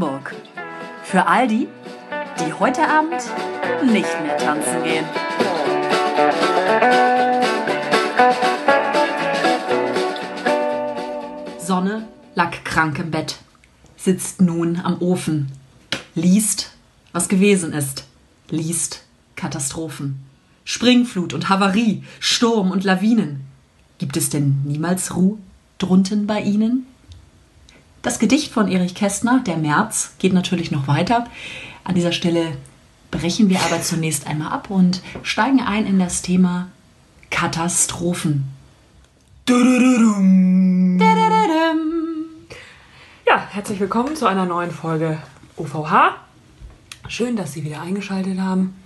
Hamburg. Für all die, die heute Abend nicht mehr tanzen gehen. Sonne lag krank im Bett, sitzt nun am Ofen, liest, was gewesen ist, liest Katastrophen. Springflut und Havarie, Sturm und Lawinen. Gibt es denn niemals Ruhe drunten bei Ihnen? Das Gedicht von Erich Kästner, Der März, geht natürlich noch weiter. An dieser Stelle brechen wir aber zunächst einmal ab und steigen ein in das Thema Katastrophen. Ja, herzlich willkommen zu einer neuen Folge UVH. Schön, dass Sie wieder eingeschaltet haben.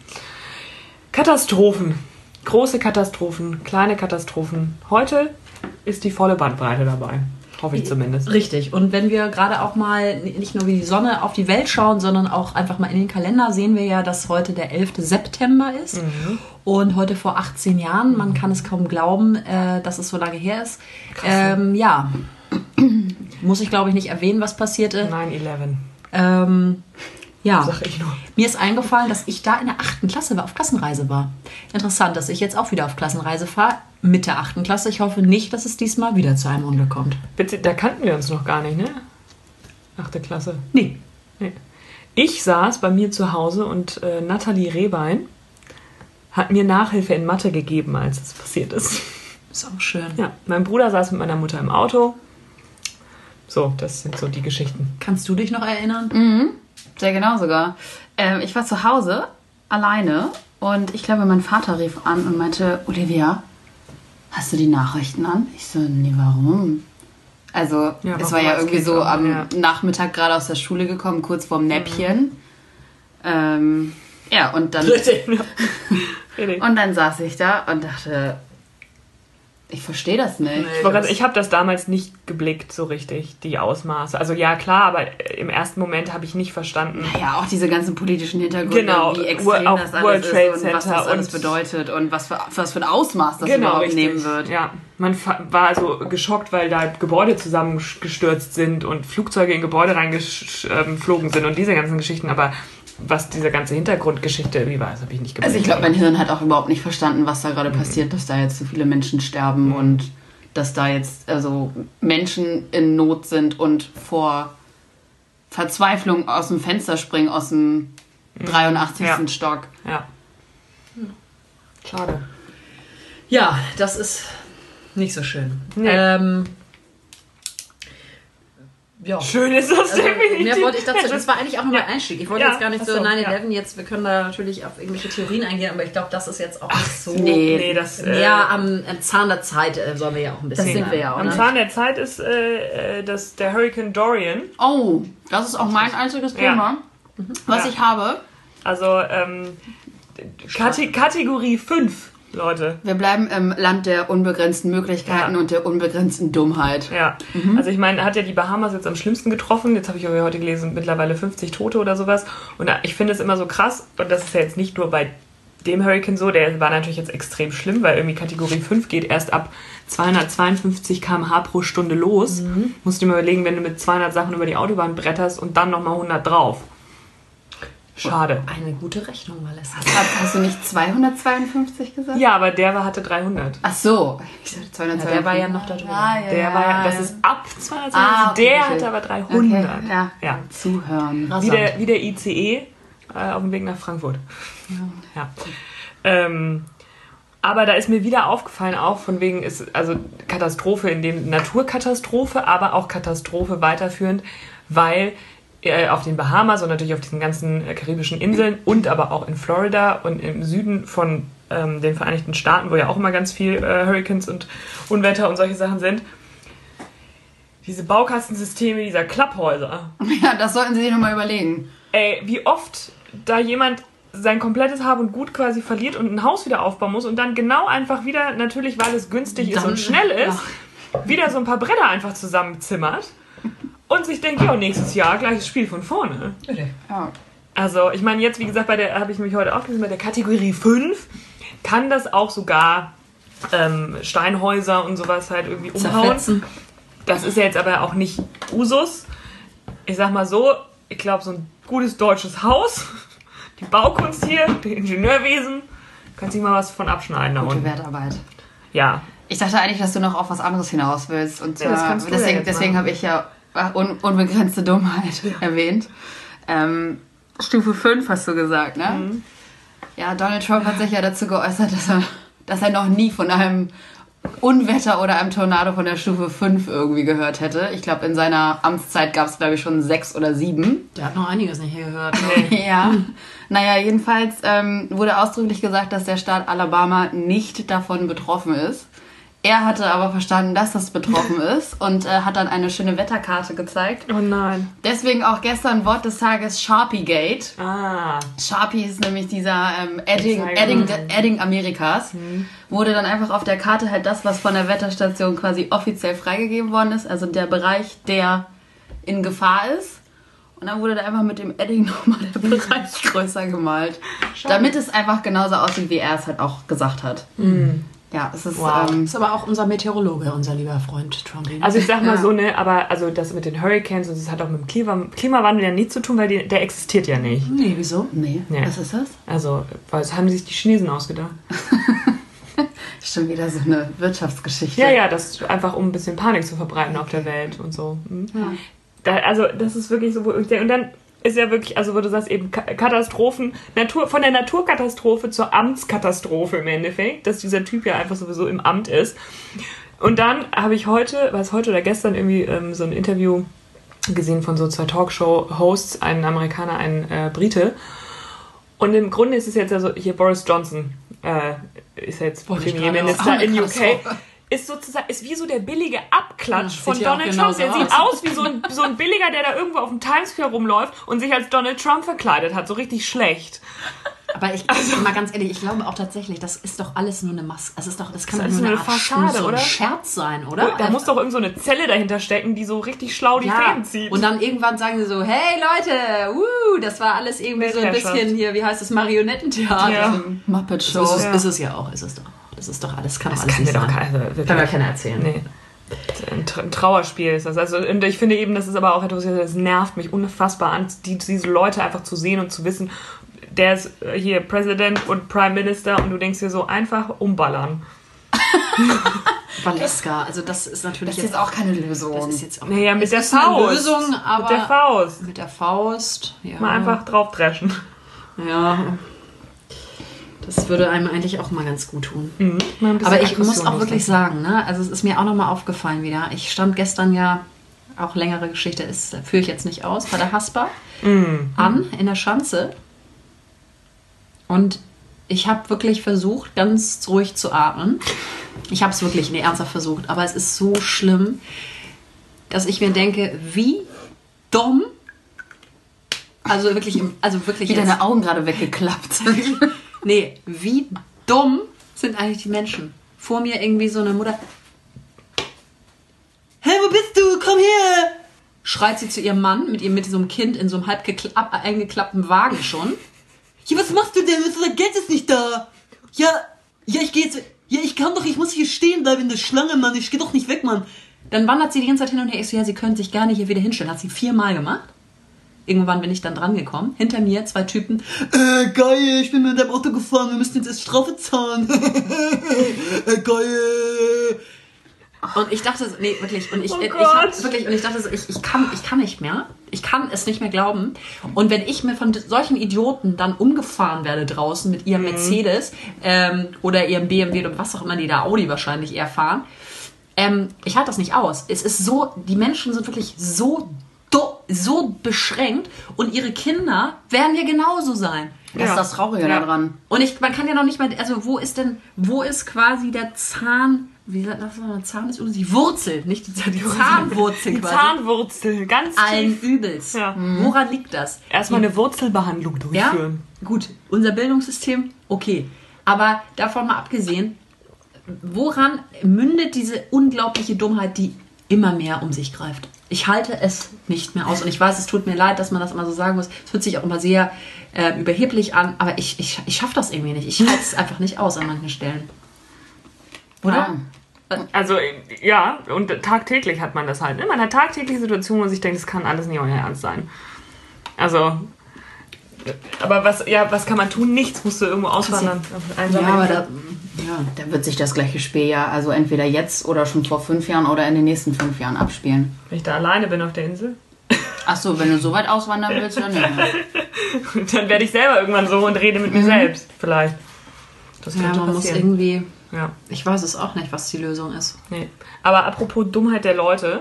Katastrophen. Große Katastrophen, kleine Katastrophen. Heute ist die volle Bandbreite dabei. Hoffe ich zumindest. Richtig. Und wenn wir gerade auch mal nicht nur wie die Sonne auf die Welt schauen, sondern auch einfach mal in den Kalender, sehen wir ja, dass heute der 11. September ist. Und heute vor 18 Jahren, man kann es kaum glauben, äh, dass es so lange her ist. Ähm, ja, muss ich glaube ich nicht erwähnen, was passierte. 9-11, Ähm, ja, sag ich nur. mir ist eingefallen, dass ich da in der achten Klasse war, auf Klassenreise war. Interessant, dass ich jetzt auch wieder auf Klassenreise fahre, mit der achten Klasse. Ich hoffe nicht, dass es diesmal wieder zu einem Unglück kommt. Bitte, da kannten wir uns noch gar nicht, ne? Achte Klasse. Nee. Nee. Ich saß bei mir zu Hause und äh, Nathalie Rehbein hat mir Nachhilfe in Mathe gegeben, als es passiert ist. Ist auch schön. Ja, mein Bruder saß mit meiner Mutter im Auto. So, das sind so die Geschichten. Kannst du dich noch erinnern? Mhm, sehr genau sogar. Ähm, ich war zu Hause alleine und ich glaube, mein Vater rief an und meinte, Olivia, hast du die Nachrichten an? Ich so, nee, warum? Also, Ja, es war ja irgendwie so auch, am ja. Nachmittag gerade aus der Schule gekommen, kurz vorm Näppchen. Ähm, ja, und dann, und dann saß ich da und dachte, ich verstehe das nicht. Ich, wollte gerade- ich habe das damals nicht geblickt, so richtig, die Ausmaße. Also ja, klar, aber im ersten Moment habe ich nicht verstanden. Ja, auch diese ganzen politischen Hintergründe, Genau, wie extrem auch das World alles Trade ist und was Center das alles und- bedeutet und was für, was für ein Ausmaß das Genau, überhaupt richtig. nehmen wird. Ja, man war also geschockt, weil da Gebäude zusammengestürzt sind und Flugzeuge in Gebäude reingeflogen sind und diese ganzen Geschichten. Aber was diese ganze Hintergrundgeschichte irgendwie war, das habe ich nicht geblickt. Also ich glaube, mein Hirn hat auch überhaupt nicht verstanden, was da gerade passiert, dass da jetzt so viele Menschen sterben und dass da jetzt also Menschen in Not sind und vor Verzweiflung aus dem Fenster springen, aus dem 83. Ja. Stock. Ja. Schade. Ja, das ist nicht so schön. Nee. Ähm, ja. Schön ist das Also, definitiv. mehr wollte ich dazu. Ja, Das war eigentlich auch nur mein Einstieg. Ich wollte Ja, jetzt gar nicht ach so so, 9-11 jetzt. Wir können da natürlich auf irgendwelche Theorien eingehen, aber ich glaube, das ist jetzt auch nicht so. nee. Nee, das. Äh, Ja, am, am Zahn der Zeit äh, sollen wir ja auch ein bisschen. Das sind wir ja auch. Am Ne? Zahn der Zeit ist äh, äh, das, der Hurricane Dorian. Oh, das ist auch mein einziges Ja. Thema, was Ja. ich habe. Also ähm, Kate Kategorie 5, Leute. Wir bleiben im Land der unbegrenzten Möglichkeiten Ja. und der unbegrenzten Dummheit. Ja, also ich meine, hat ja die Bahamas jetzt am schlimmsten getroffen. Jetzt habe ich heute gelesen, mittlerweile 50 Tote oder sowas. Und ich finde es immer so krass, und das ist ja jetzt nicht nur bei dem Hurricane so, der war natürlich jetzt extrem schlimm, weil irgendwie Kategorie 5 geht erst ab 252 km/h pro Stunde los. Musst du dir mal überlegen, wenn du mit 200 Sachen über die Autobahn bretterst und dann nochmal 100 drauf. Schade. Eine gute Rechnung, Vanessa. Hast, hast du nicht 252 gesagt? Ja, aber der war, hatte 300. Ach so. Ich dachte 252. der war ja noch da drüber. Ah, ja, Der war ja, das ist ab 220, Ah, okay, der hatte aber 300. Okay, ja. Ja. Zuhören. Wie der, wie der ICE äh, auf dem Weg nach Frankfurt. Ja. Ähm, aber da ist mir wieder aufgefallen, auch von wegen ist also Katastrophe in dem Naturkatastrophe, aber auch Katastrophe weiterführend, weil auf den Bahamas und natürlich auf diesen ganzen äh, karibischen Inseln und aber auch in Florida und im Süden von ähm, den Vereinigten Staaten, wo ja auch immer ganz viel äh, Hurricanes und Unwetter und solche Sachen sind, diese Baukastensysteme dieser Klapphäuser. Ja, das sollten Sie sich nochmal überlegen. Ey, wie oft da jemand sein komplettes Hab und Gut quasi verliert und ein Haus wieder aufbauen muss und dann genau einfach wieder, natürlich weil es günstig ist Dann- und schnell ist, wieder so ein paar Bretter einfach zusammenzimmert und sich denkt, ja, nächstes Jahr gleiches Spiel von vorne. Also, ich meine, jetzt, wie gesagt, bei der habe ich mich heute aufgelesen, bei der Kategorie 5 kann das auch sogar ähm, Steinhäuser und sowas halt irgendwie umhauen. Zerfetzen. Das ist ja jetzt aber auch nicht Usus. Ich sag mal so, ich glaube, so ein gutes deutsches Haus, die Baukunst hier, die Ingenieurwesen, kannst du mal was von abschneiden da Gute unten. Wertarbeit. Ja. Ich dachte eigentlich, dass du noch auf was anderes hinaus willst. Und Ja, das zwar, kannst du ja deswegen, deswegen habe ich ja un unbegrenzte Dummheit erwähnt. Ähm, Stufe 5 hast du gesagt, ne? Mhm. Ja, Donald Trump hat sich ja dazu geäußert, dass er, dass er noch nie von einem Unwetter oder einem Tornado von der Stufe 5 irgendwie gehört hätte. Ich glaube, in seiner Amtszeit gab es, glaube ich, schon sechs oder sieben. Der hat noch einiges nicht gehört. Ja, naja, jedenfalls ähm, wurde ausdrücklich gesagt, dass der Staat Alabama nicht davon betroffen ist. Er hatte aber verstanden, dass das betroffen ist und äh, hat dann eine schöne Wetterkarte gezeigt. Oh nein. Deswegen auch gestern Wort des Tages Sharpie Gate. Ah. Sharpie ist nämlich dieser ähm, Edding, Zeiger. Edding, Edding Amerikas. Wurde dann einfach auf der Karte halt das, was von der Wetterstation quasi offiziell freigegeben worden ist, also der Bereich, der in Gefahr ist. Und dann wurde da einfach mit dem Edding nochmal der Bereich größer gemalt. Damit es einfach genauso aussieht, wie er es halt auch gesagt hat. Ja, es ist. Wow. Ähm, Ist aber auch unser Meteorologe, unser lieber Freund Trumpy. Also ich sag mal Ja. so, ne, aber also das mit den Hurricanes und das hat auch mit dem Klima Klimawandel ja nichts zu tun, weil die, der existiert ja nicht. nee, wieso? nee, Nee. was ist das? Also, was haben sich die Chinesen ausgedacht? Schon wieder so eine Wirtschaftsgeschichte. Ja, ja, das einfach um ein bisschen Panik zu verbreiten auf der Welt und so. Mhm. Da, also das ist wirklich so, wo ich denke, und dann ist ja wirklich, also wo du sagst, eben Ka- Katastrophen, Natur, von der Naturkatastrophe zur Amtskatastrophe im Endeffekt, dass dieser Typ ja einfach sowieso im Amt ist. Und dann habe ich heute, was heute oder gestern irgendwie ähm, so ein Interview gesehen von so zwei Talkshow-Hosts, einen Amerikaner, einen äh, Brite. Und im Grunde ist es jetzt also hier Boris Johnson äh, ist jetzt Premierminister in UK. Ist sozusagen ist wie so der billige Abklatsch Ja, von Donald Trump. genauso Der sieht aus. aus wie so ein, so ein billiger, der da irgendwo auf dem Times Square rumläuft und sich als Donald Trump verkleidet hat. So richtig schlecht. Aber ich, also, mal ganz ehrlich, ich glaube auch tatsächlich, das ist doch alles nur eine Maske. Das ist doch, das kann Das doch ist nur eine, eine Art Fassade, so ein oder? Scherz sein, oder? Da muss doch irgend so eine Zelle dahinter stecken, die so richtig schlau die ja. Fäden zieht. Und dann irgendwann sagen sie so, hey Leute, uh, das war alles irgendwie so ein bisschen hier, wie heißt es, Marionettentheater. Ja. Muppet So Show. ist, es, Ja. ist es ja auch, ist es doch. Das ist doch alles, kann doch das alles kann mir nicht doch sein. keiner, wirklich- Kann mir keiner erzählen. Nee. Ein, Tra- ein Trauerspiel ist das. Also, und ich finde eben, das ist aber auch etwas, das nervt mich unfassbar an, die, diese Leute einfach zu sehen und zu wissen, der ist hier Präsident und Prime Minister und du denkst dir so einfach umballern. Valeska, also das ist natürlich Das ist jetzt auch keine Lösung. das ist jetzt auch Naja, mit der ist eine Faust. Lösung, aber Mit der Faust. mit der Faust, ja. Mal einfach draufdreschen. Ja. Das würde einem eigentlich auch mal ganz gut tun. Mhm. Aber ich muss auch wirklich sagen, ne, also es ist mir auch nochmal aufgefallen wieder. Ich stand gestern ja, auch längere Geschichte ist, führe ich jetzt nicht aus, bei der Haspa Mhm. an in der Schanze. Und ich habe wirklich versucht, ganz ruhig zu atmen. Ich habe es wirklich nee, ernsthaft versucht, aber es ist so schlimm, dass ich mir denke, wie dumm. Also wirklich, im- also wirklich Wie jetzt- deine Augen gerade weggeklappt sind. Nee, wie dumm sind eigentlich die Menschen? Vor mir irgendwie so eine Mutter. Hey, wo bist du? Komm her! Schreit sie zu ihrem Mann mit, ihrem, mit so einem Kind in so einem halb ab- eingeklappten Wagen schon. Ja, was machst du denn? Das Geld ist nicht da. Ja, ja, ich gehe jetzt. Ja, ich kann doch, ich muss hier stehen bleiben in der Schlange, Mann. Ich geh doch nicht weg, Mann. Dann wandert sie die ganze Zeit hin und her. Ich so, ja, sie können sich gerne hier wieder hinstellen. Hat sie viermal gemacht. Irgendwann bin ich dann dran gekommen. Hinter mir zwei Typen. Äh, geil, ich bin mit deinem Auto gefahren, wir müssen jetzt erst Strafe zahlen. äh, geil. Und ich dachte so, nee, wirklich, und ich, Oh ich hab, wirklich, und ich dachte so, ich, ich kann, ich kann nicht mehr. Ich kann es nicht mehr glauben. Und wenn ich mir von solchen Idioten dann umgefahren werde draußen mit ihrem Mercedes ähm, oder ihrem BMW oder was auch immer die da Audi wahrscheinlich eher fahren, ähm, ich halte das nicht aus. Es ist so, die Menschen sind wirklich so, so beschränkt und ihre Kinder werden ja genauso sein. Das Ja. ist das Traurige Ja. daran. Und ich, man kann ja noch nicht mal, also wo ist denn, wo ist quasi der Zahn, wie sagt das mal, Zahn ist die Wurzel, nicht die, die Zahnwurzel Die quasi. Zahnwurzel, ganz Allen tief. Übels. Ja. Woran liegt das? Erstmal eine Wurzelbehandlung Ja, durchführen. gut, unser Bildungssystem, okay. Aber davon mal abgesehen, woran mündet diese unglaubliche Dummheit, die immer mehr um sich greift? Ich halte es nicht mehr aus. Und ich weiß, es tut mir leid, dass man das immer so sagen muss. Es hört sich auch immer sehr äh, überheblich an, aber ich, ich, ich schaffe das irgendwie nicht. Ich halte es einfach nicht aus an manchen Stellen. Oder? Ja. Also, ja, und tagtäglich hat man das halt. Ne? Man hat tagtäglich Situationen, wo man sich denkt, das kann alles nicht euer Ernst sein. Also, aber was, ja, was kann man tun? Nichts, musst du irgendwo auswandern. Ja, aber da, ja, da wird sich das gleiche Spiel ja also entweder jetzt oder schon vor fünf Jahren oder in den nächsten fünf Jahren abspielen. Wenn ich da alleine bin auf der Insel, Ach so, wenn du so weit auswandern willst, dann mehr. dann werde ich selber irgendwann so und rede mit mir selbst. Vielleicht. Das Ja, könnte man muss passieren. irgendwie. Ja. Ich weiß es auch nicht, was die Lösung ist. Nee. Aber apropos Dummheit der Leute,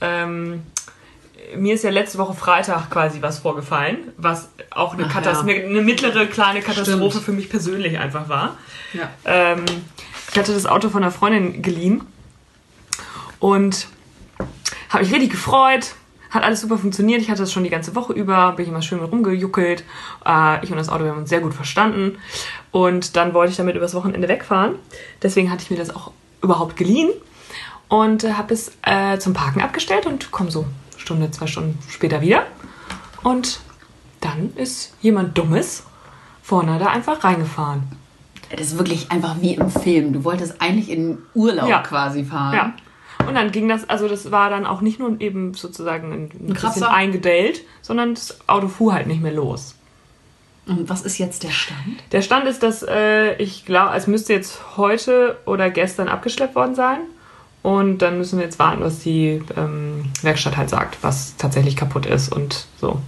ähm, mir ist ja letzte Woche Freitag quasi was vorgefallen, was auch eine, Ach ja. eine, mittlere kleine Katastrophe Stimmt. für mich persönlich einfach war. Ja. Ähm, ich hatte das Auto von einer Freundin geliehen und habe mich richtig gefreut. Hat alles super funktioniert. Ich hatte das schon die ganze Woche über, bin ich immer schön mit rumgejuckelt. Äh, ich und das Auto haben uns sehr gut verstanden. Und dann wollte ich damit übers Wochenende wegfahren. Deswegen hatte ich mir das auch überhaupt geliehen und äh, habe es äh, zum Parken abgestellt und komme so Stunde, zwei Stunden später wieder. Und dann ist jemand Dummes vorne da einfach reingefahren. Das ist wirklich einfach wie im Film. Du wolltest eigentlich in Urlaub Ja. quasi fahren. Ja. Und dann ging das, also das war dann auch nicht nur eben sozusagen ein, ein bisschen eingedellt, sondern das Auto fuhr halt nicht mehr los. Und was ist jetzt der Stand? Der Stand ist, dass äh, ich glaube, es müsste jetzt heute oder gestern abgeschleppt worden sein. Und dann müssen wir jetzt warten, was die ähm, Werkstatt halt sagt, was tatsächlich kaputt ist und so.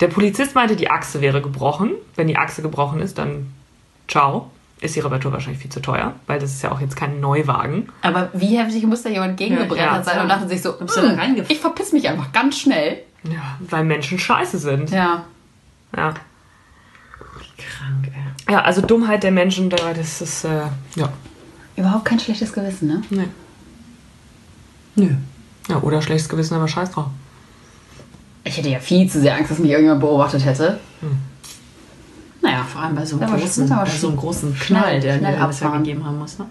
Der Polizist meinte, die Achse wäre gebrochen. Wenn die Achse gebrochen ist, dann ciao. Ist die Reparatur wahrscheinlich viel zu teuer, weil das ist ja auch jetzt kein Neuwagen. Aber wie heftig muss da jemand gegengebrettert Ja, ja. sein und dachte sich so, Bist du da "Hm, ich verpiss mich einfach ganz schnell. Ja, weil Menschen scheiße sind. Ja. Ja. Krank, ey. Ja, also Dummheit der Menschen, da- das ist, äh, ja. Überhaupt kein schlechtes Gewissen, ne? Nee. Nö. Ja, oder schlechtes Gewissen, aber scheiß drauf. Ich hätte ja viel zu sehr Angst, dass mich irgendjemand beobachtet hätte. Naja, Vor allem bei so einem großen, das bei so einem großen schnell- Knall, der schnell der das ja abfahren. gegeben haben muss. Ne?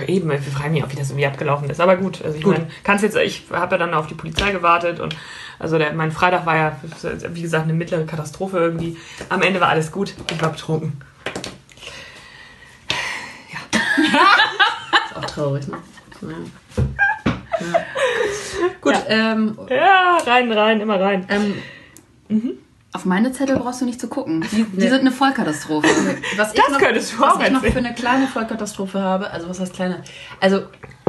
Ja, eben, wir fragen mich auch, wie das irgendwie abgelaufen ist. Aber gut, also ich Gut. meine, kannst jetzt, ich habe ja dann auf die Polizei gewartet und also der, mein Freitag war ja, wie gesagt, eine mittlere Katastrophe irgendwie. Am Ende war alles gut, ich war betrunken. Ist auch traurig, ne? Ja. Ja. Gut, ähm, Ja, rein, rein, immer rein. ähm, auf meine Zettel brauchst du nicht zu gucken. Die, die sind eine Vollkatastrophe. was Das ich noch, könntest du was auch ich noch für eine kleine Vollkatastrophe habe, also was heißt kleine? Also,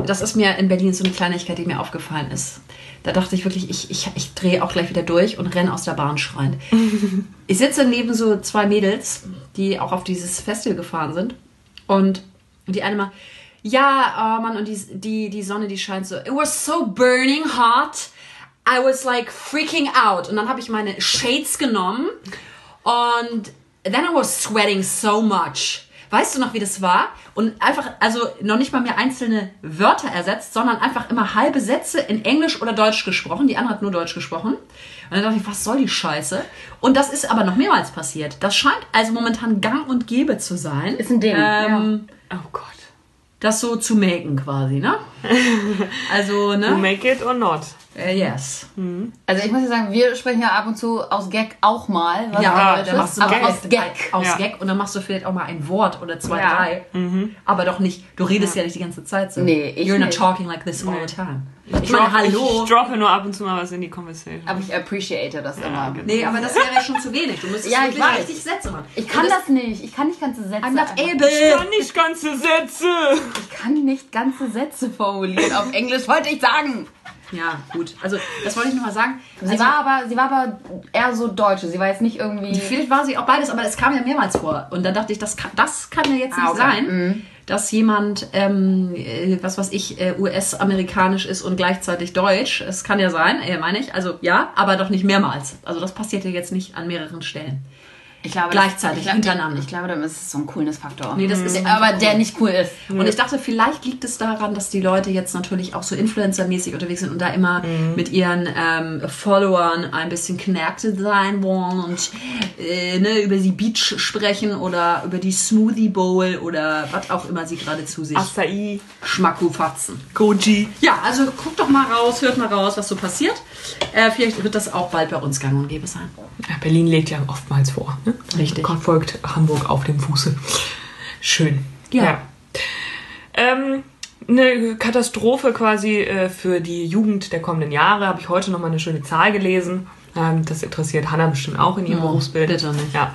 das ist mir in Berlin so eine Kleinigkeit, die mir aufgefallen ist. Da dachte ich wirklich, ich, ich, ich drehe auch gleich wieder durch und renne aus der Bahn schreiend. ich sitze neben so zwei Mädels, die auch auf dieses Festival gefahren sind. Und die eine mal, ja, oh Mann, und die, die, die Sonne, die scheint so. It was so burning hot. I was like freaking out. Und dann habe ich meine Shades genommen und then I was sweating so much. Weißt du noch, wie das war? Und einfach, also noch nicht mal mehr einzelne Wörter ersetzt, sondern einfach immer halbe Sätze in Englisch oder Deutsch gesprochen. Die andere hat nur Deutsch gesprochen. Und dann dachte ich, was soll die Scheiße? Und das ist aber noch mehrmals passiert. Das scheint also momentan gang und gäbe zu sein. Ist ein Ding, Ähm, Oh Gott. Das so zu maken quasi, ne? Also, To ne? make it or not. Äh, yes. Also ich muss ja sagen, wir sprechen ja ab und zu aus Gag auch mal. Was Ja, dann machst du aber Gag. aus Gag. Aus Ja. Gag und dann machst du vielleicht auch mal ein Wort oder zwei, Ja. drei. Aber doch nicht, du redest ja. nicht die ganze Zeit so. Nee, ich You're not nicht. talking like this all the time. Ich Drop- meine, hallo. Ich droppe nur ab und zu mal was in die Conversation. Aber ich appreciate das immer. genau. Nee, aber das wäre ja schon zu wenig. Du müsstest Ja, ich wirklich weiß. richtig Sätze machen. Ich kann Und das nicht. Ich kann nicht ganze Sätze. I'm not able. ich kann nicht ganze Sätze. Ich kann nicht ganze Sätze formulieren. Auf Englisch wollte ich sagen. Ja, gut. Also, das wollte ich nur mal sagen. Sie Also, war aber, sie war aber eher so Deutsche. Sie war jetzt nicht irgendwie. Vielleicht war sie auch beides, aber es kam ja mehrmals vor. Und dann dachte ich, das kann, das kann ja jetzt Ah, nicht okay. sein, dass jemand, ähm, äh, was weiß ich, äh, US-amerikanisch ist und gleichzeitig deutsch. Es kann ja sein, äh, meine ich. Also ja, aber doch nicht mehrmals. Also das passiert ja jetzt nicht an mehreren Stellen. Ich glaube, Gleichzeitig, ich glaube, hintereinander. Ich glaube, dann ist es so ein Coolness-Faktor. Nee, das ist Der- einfach aber cool. der nicht cool ist. Und ich dachte, vielleicht liegt es daran, dass die Leute jetzt natürlich auch so Influencer-mäßig unterwegs sind und da immer mit ihren ähm, Followern ein bisschen connected sein wollen und äh, ne, über die Beach sprechen oder über die Smoothie Bowl oder was auch immer sie gerade zu sich Acai, schmackofatzen. Goji. Ja, also guckt doch mal raus, hört mal raus, was so passiert. Äh, vielleicht wird das auch bald bei uns gang und gäbe sein. Ja, Berlin legt ja oftmals vor. Ne? Richtig. Folgt Hamburg auf dem Fuße. Schön. Ja. Ähm, eine Katastrophe quasi äh, für die Jugend der kommenden Jahre. Habe ich heute noch mal eine schöne Zahl gelesen. Ähm, das interessiert Hannah bestimmt auch in ihrem Oh, Berufsbild. bitte nicht. Ja,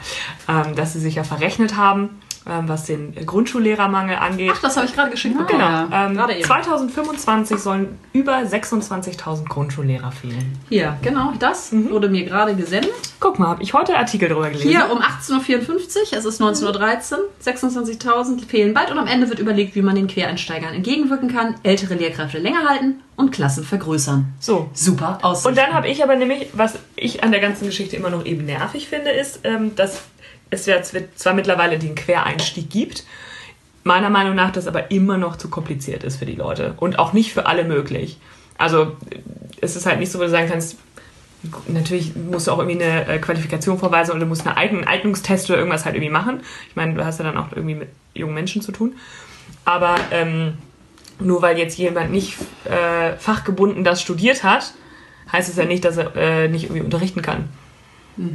ähm, dass sie sich ja verrechnet haben, ähm, was den Grundschullehrermangel angeht. Ach, das habe ich gerade geschickt bekommen. Genau. Ähm, Gerade eben. 2025 sollen über 26.000 Grundschullehrer fehlen. Hier, genau, das wurde mir gerade gesendet. Guck mal, habe ich heute Artikel drüber gelesen. Hier um 18.54 Uhr, es ist 19.13 Uhr, 26.000 fehlen bald und am Ende wird überlegt, wie man den Quereinsteigern entgegenwirken kann, ältere Lehrkräfte länger halten und Klassen vergrößern. So. Super aus. Und dann habe ich aber nämlich, was ich an der ganzen Geschichte immer noch eben nervig finde, ist, ähm, dass es zw- zwar mittlerweile den Quereinstieg gibt, meiner Meinung nach das aber immer noch zu kompliziert ist für die Leute und auch nicht für alle möglich. Also es ist halt nicht so, wo du sagen kannst, natürlich musst du auch irgendwie eine äh, Qualifikation vorweisen oder du musst einen Eignungstest oder irgendwas halt irgendwie machen. Ich meine, du hast ja dann auch irgendwie mit jungen Menschen zu tun. Aber ähm, nur weil jetzt jemand nicht äh, fachgebunden das studiert hat, heißt es ja nicht, dass er äh, nicht irgendwie unterrichten kann.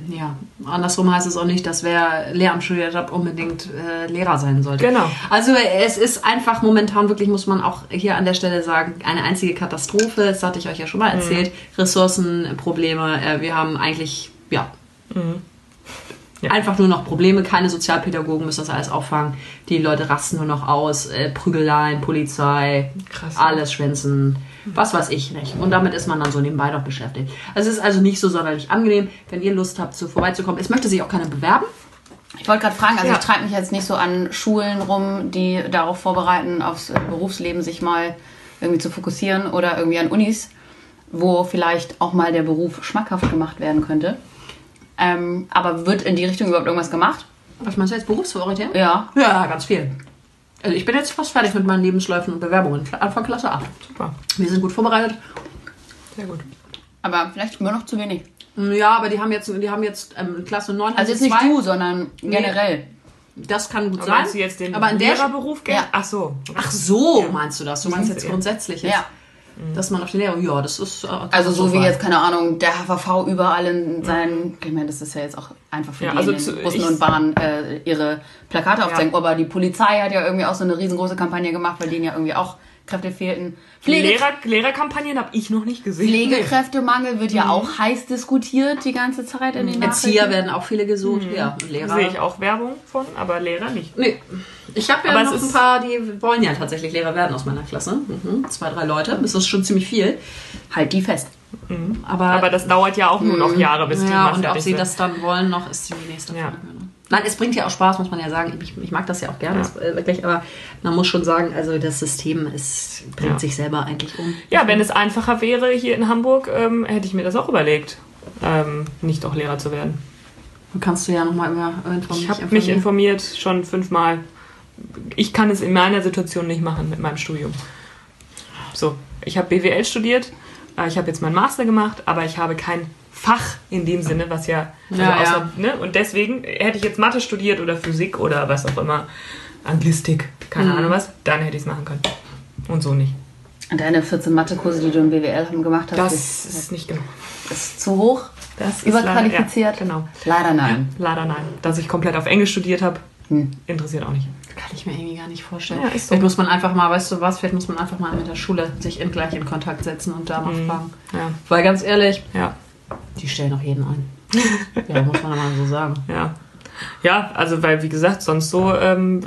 Ja, andersrum heißt es auch nicht, dass wer Lehramt studiert hat, unbedingt äh, Lehrer sein sollte. Genau. Also es ist einfach momentan wirklich, muss man auch hier an der Stelle sagen, eine einzige Katastrophe. Das hatte ich euch ja schon mal erzählt. Ressourcenprobleme. Äh, wir haben eigentlich, ja, Ja. einfach nur noch Probleme. Keine Sozialpädagogen müssen das alles auffangen. Die Leute rasten nur noch aus. Äh, Prügeleien, Polizei, Krass. alles schwänzen, was weiß ich nicht. Und damit ist man dann so nebenbei noch beschäftigt. Es ist also nicht so sonderlich angenehm, wenn ihr Lust habt, so vorbeizukommen. Es möchte sich auch keiner bewerben. Ich wollte gerade fragen, also Ja. ich treibe mich jetzt nicht so an Schulen rum, die darauf vorbereiten, aufs äh, Berufsleben sich mal irgendwie zu fokussieren oder irgendwie an Unis, wo vielleicht auch mal der Beruf schmackhaft gemacht werden könnte. Ähm, aber wird in die Richtung überhaupt irgendwas gemacht? Was meinst du jetzt, berufsorientiert? Ja. Ja, ganz viel. Also ich bin jetzt fast fertig mit meinen Lebensläufen und Bewerbungen. Anfang Klasse 8. Super. Wir sind gut vorbereitet. Sehr gut. Aber vielleicht immer noch zu wenig. Ja, aber die haben jetzt, die haben jetzt ähm, Klasse 9. Also jetzt nicht du, sondern generell. Das kann gut Aber sein. meinst du jetzt den aber in der Lehrerberuf gehen? Ja. Ach so. Ach so, meinst du das? Du meinst jetzt Ja. grundsätzlich Ja. Dass man auf den Lehrer. Ja, das ist. Äh, Also so wie jetzt, keine Ahnung, der HVV überall in seinen, ich meine, das ist ja jetzt auch einfach für Ja, die also zu- Bussen und Bahnen äh, ihre Plakate aufzeigen. Aber die Polizei hat ja irgendwie auch so eine riesengroße Kampagne gemacht, weil denen ja irgendwie auch Kräfte fehlten. Pflege Lehrer, Lehrerkampagnen habe ich noch nicht gesehen. Pflegekräftemangel wird ja auch heiß diskutiert die ganze Zeit in den Erzieher werden auch viele gesucht. Ja, und Lehrer. Sehe ich auch Werbung von, aber Lehrer nicht. Nee. Ich habe ja Aber es noch ein paar, die wollen ja tatsächlich Lehrer werden aus meiner Klasse. Mhm. Zwei, drei Leute. Das ist schon ziemlich viel. Halt die fest. Aber, Aber das dauert ja auch nur noch Jahre, bis die ja, mal und ob sie das dann wollen, noch ist die nächste Ja. Frage. ne? Nein, es bringt ja auch Spaß, muss man ja sagen. Ich, ich mag das ja auch gerne, das, äh, wirklich. Aber man muss schon sagen, also das System ist, bringt Ja. sich selber eigentlich um. Ja, wenn es einfacher wäre hier in Hamburg, ähm, hätte ich mir das auch überlegt, ähm, nicht auch Lehrer zu werden. Dann kannst du ja nochmal über informieren. Ich habe mich informiert schon fünfmal. Ich kann es in meiner Situation nicht machen mit meinem Studium. So, ich habe BWL studiert, ich habe jetzt meinen Master gemacht, aber ich habe kein Fach in dem Sinne, was ja, also Ja, außer, Ne? und deswegen hätte ich jetzt Mathe studiert oder Physik oder was auch immer, Anglistik, keine Mhm. Ahnung was, dann hätte ich es machen können. Und so nicht. Und deine 14 Mathekurse, die du im BWL haben gemacht hast, Das ist, ist nicht genug. ist zu hoch? Das ist Überqualifiziert? Leider, ja, genau. Leider nein. Leider nein. Dass ich komplett auf Englisch studiert habe, Hm. interessiert auch nicht. Kann ich mir irgendwie gar nicht vorstellen. Ja, ist so. Vielleicht muss man einfach mal, weißt du was, vielleicht muss man einfach mal mit der Schule sich in, gleich in Kontakt setzen und da mal fragen. Ja, Weil ganz ehrlich, ja, die stellen auch jeden ein. ja, muss man mal so sagen. ja. Ja, also weil, wie gesagt, sonst so ähm,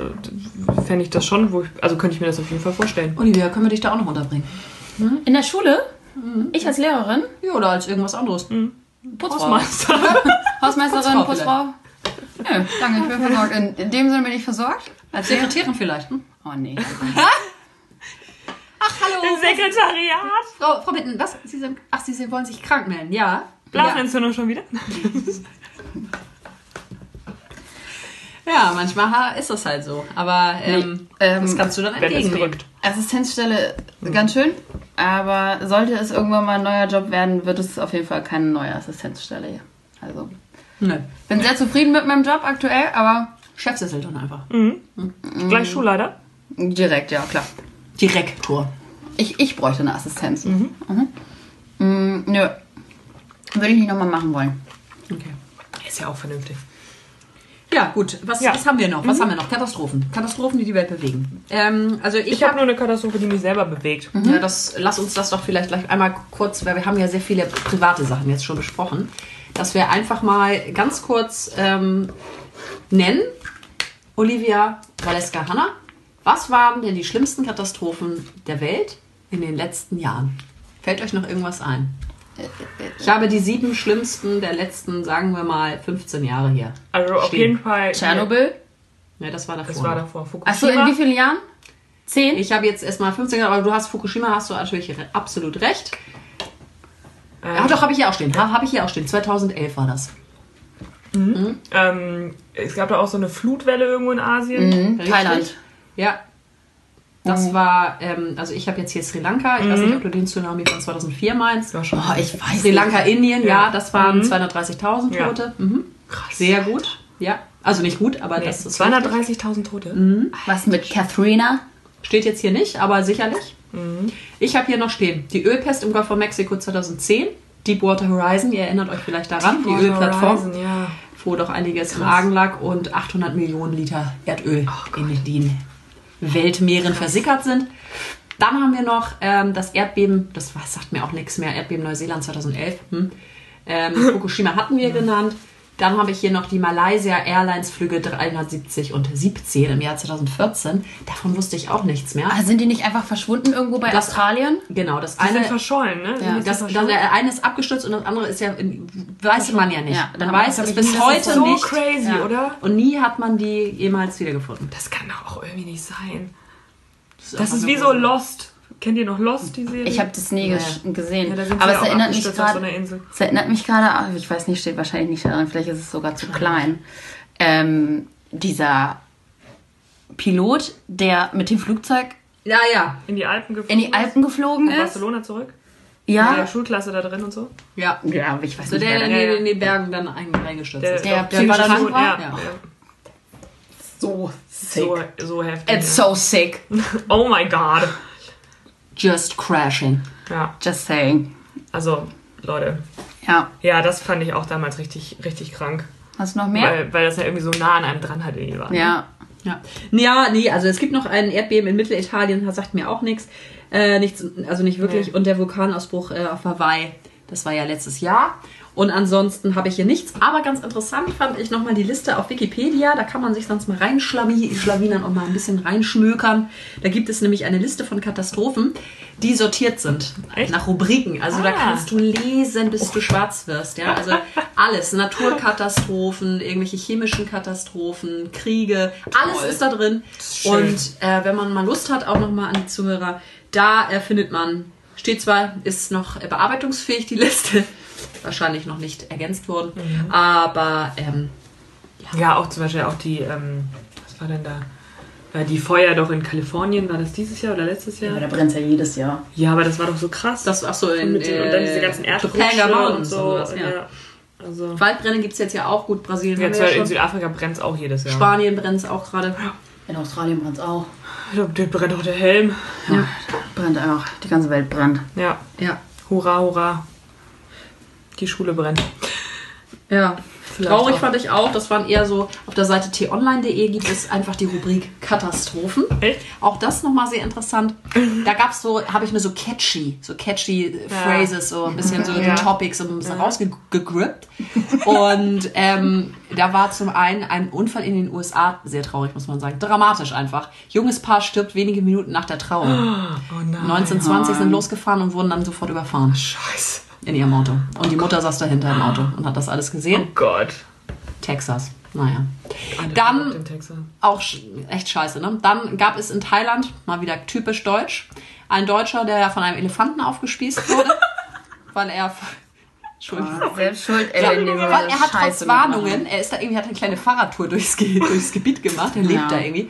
fände ich das schon, wo ich, also könnte ich mir das auf jeden Fall vorstellen. Olivia, können wir dich da auch noch unterbringen? In der Schule? Ich als Lehrerin? Ja, oder als irgendwas anderes. Putzfrau. Hausmeister. Hausmeisterin, Putzfrau Putzfrau. Nö, danke, ich bin versorgt. In, in dem Sinne bin ich versorgt. Als Sekretärin vielleicht. Hm? Oh nee. Ach, hallo. Im Sekretariat. Frau, Frau Bitten, was? Sie sind, ach, Sie, wollen sich krank melden, ja? Blasenentzündung schon wieder? Ja, manchmal ist das halt so. Aber ähm, Ähm, das kannst du dann entgegennehmen. drückt. Assistenzstelle ganz schön, aber sollte es irgendwann mal ein neuer Job werden, wird es auf jeden Fall keine neue Assistenzstelle. Also, Nö. bin sehr zufrieden mit meinem Job aktuell, aber Chefsessel dann einfach. Gleich Schulleiter? direkt, ja klar. Direktor. Ich, ich bräuchte eine Assistenz. Mhm. Mm, nö. Würde ich nicht nochmal machen wollen. Okay. Ist ja auch vernünftig. Ja, gut. Was, Ja. was haben wir noch? Was haben wir noch? Katastrophen. Katastrophen, die die Welt bewegen. Ähm, also ich, Ich habe nur eine Katastrophe, die mich selber bewegt. Ja, das, lass uns das doch vielleicht gleich einmal kurz, weil wir haben ja sehr viele private Sachen jetzt schon besprochen, dass wir einfach mal ganz kurz ähm, nennen, Olivia Valeska Hanna, was waren denn die schlimmsten Katastrophen der Welt in den letzten Jahren? Fällt euch noch irgendwas ein? Ich habe die sieben schlimmsten der letzten, sagen wir mal, 15 Jahre hier. Also auf Stehen. jeden Fall. Tschernobyl. Ja, das war davor. Das war davor. Fukushima. Achso, in wie vielen Jahren? Zehn? ich habe jetzt erstmal 15 Jahre, aber du hast Fukushima, hast du natürlich re- absolut recht. Ja, doch, habe ich hier auch stehen. Habe ich hier auch stehen. 2011 war das. Ähm, es gab da auch so eine Flutwelle irgendwo in Asien. Mhm? Thailand. Ja. Das war, ähm, also ich habe jetzt hier Sri Lanka. Ich weiß nicht, ob du den Tsunami von 2004 meinst. Ja, schon. Oh, ich weiß Sri Lanka, nicht. Indien, ja, Ja. das waren Mhm. 230.000 Ja. Tote. Mhm. Krass. Sehr gut. Ja. Also nicht gut, aber Nee, das ist richtig. 230.000 Tote. Was mit Katharina? Steht jetzt hier nicht, aber sicherlich. Ich habe hier noch stehen, die Ölpest im Golf von Mexiko 2010. Deepwater Horizon, ihr erinnert euch vielleicht daran, die Ölplattform. Horizon, ja. wo doch einiges im Argen lag und 800 Millionen Liter Erdöl in den Weltmeeren versickert sind. Dann haben wir noch ähm, das Erdbeben, das sagt mir auch nichts mehr, Erdbeben Neuseeland 2011. Hm. Ähm, Fukushima hatten wir genannt. Dann habe ich hier noch die Malaysia Airlines Flüge 370 und 17 im Jahr 2014. Davon wusste ich auch nichts mehr. Ah, sind die nicht einfach verschwunden irgendwo bei Das- Australien? Genau, das Die sind eine, verschollen, ne? Sind Ja. jetzt das, das verschollen? eine ist abgestürzt und das andere ist ja, in, weiß man ja nicht. Ja, man weiß das es bis nie- das heute ist so nicht. crazy, Ja. oder? Und nie hat man die jemals wiedergefunden. Das kann doch auch irgendwie nicht sein. Das ist wie nur so so. Lost. Kennt ihr noch Lost, die Serie? Ich habe das nie Ja. ges- gesehen. Ja, aber es erinnert mich auf so gerade. einer Insel. Es erinnert mich gerade, ach, ich weiß nicht, steht wahrscheinlich nicht daran, vielleicht ist es sogar zu klein. Ähm, dieser Pilot, der mit dem Flugzeug Ja, ja, In die Alpen geflogen in die Alpen geflogen ist? Barcelona zurück? Mit Ja. der Schulklasse da drin und so? ja. Ja, ich weiß So nicht. der, der da- in, die Bergen dann ein- reingestürzt Der, ist. Der der psychisch war dann Ja. ja. so sick. So, so heftig. It's so sick. oh my god. Just crashing. Ja, Just saying. also, Leute. Ja. Ja, das fand ich auch damals richtig, richtig krank. Hast du noch mehr? Weil, weil das ja irgendwie so nah an einem dran halt irgendwie war. ja. Ja. ja, nee, also es gibt noch ein Erdbeben in Mittelitalien, das sagt mir auch nichts. Äh, nichts also nicht wirklich. Nee. Und der Vulkanausbruch äh, auf Hawaii, das war ja letztes Jahr. Und ansonsten habe ich hier nichts. Aber ganz interessant fand ich nochmal die Liste auf Wikipedia. Da kann man sich sonst mal reinschlawinern und mal ein bisschen reinschmökern. Da gibt es nämlich eine Liste von Katastrophen, die sortiert sind. Echt? Nach Rubriken. Also da Ah. kannst du lesen, bis du schwarz wirst. Ja? Also alles. Naturkatastrophen, irgendwelche chemischen Katastrophen, Kriege. Alles Toll. ist da drin. schön. Und äh, wenn man mal Lust hat, auch nochmal an die Zuhörer, da äh, findet man, steht zwar, ist noch äh, bearbeitungsfähig die Liste, wahrscheinlich noch nicht ergänzt worden, Mhm. aber ähm, Ja, auch zum Beispiel auch die, ähm, was war denn da? Äh, Die Feuer doch in Kalifornien, war das dieses Jahr oder letztes Jahr? Aber da brennt ja jedes Jahr. Ja, aber das war doch so krass. das auch so in und, mit den, und dann diese ganzen Topanga Erdrutsche und so. und ja. ja. Also, Waldbrände gibt es jetzt ja auch, gut, Brasilien haben jetzt wir ja in. Südafrika brennt es auch jedes Jahr. Spanien brennt es auch gerade. In Australien brennt es auch. Da brennt auch der Helm. Ja. Brennt auch. Die ganze Welt brennt. Ja, Ja, hurra, hurra. Die Schule brennt. ja. Vielleicht Traurig auch. fand ich auch, das waren eher so, auf der Seite t-online.de gibt es einfach die Rubrik Katastrophen. Echt? Auch das nochmal sehr interessant. Da gab es so, habe ich mir so catchy, so catchy Ja. Phrases, so ein bisschen so Ja. die Topics so ein bisschen rausgegrippt. Und ähm, da war zum einen ein Unfall in den USA, sehr traurig, muss man sagen. Dramatisch einfach. Junges Paar stirbt wenige Minuten nach der Trauung. Oh nein. 1920 sind losgefahren und wurden dann sofort überfahren Scheiße. In ihrem Auto. Und die Mutter saß dahinter im Auto und hat das alles gesehen. Oh Gott. Texas. Naja. Dann-. Auch echt scheiße, ne? Dann gab es in Thailand, mal wieder typisch deutsch, ein Deutscher, der von einem Elefanten aufgespießt wurde, weil er. Entschuldigung. Selbst schuld, ey, Ja, weil er hat Scheiße trotz Warnungen, er ist da irgendwie, hat eine kleine Fahrradtour durchs, durchs Gebiet gemacht, er lebt Ja. da irgendwie.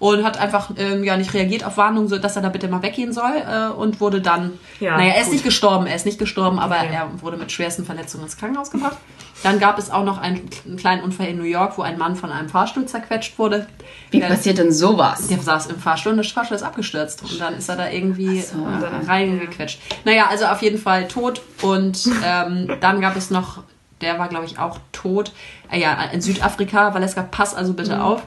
Und hat einfach ähm, ja nicht reagiert auf Warnungen, so dass er da bitte mal weggehen soll und äh, und wurde dann, Ja, naja, er ist gut. nicht gestorben, er ist nicht gestorben, aber Okay. er wurde mit schwersten Verletzungen ins Krankenhaus gebracht. Dann gab es auch noch einen, einen kleinen Unfall in New York, wo ein Mann von einem Fahrstuhl zerquetscht wurde. Wie Der- passiert denn sowas? der saß im Fahrstuhl und der Fahrstuhl ist abgestürzt. Und dann ist er da irgendwie so. äh, reingequetscht. Naja, also auf jeden Fall tot. Und ähm, dann gab es noch der war, glaube ich, auch tot. Äh, ja, in Südafrika, Valeska, pass also bitte auf.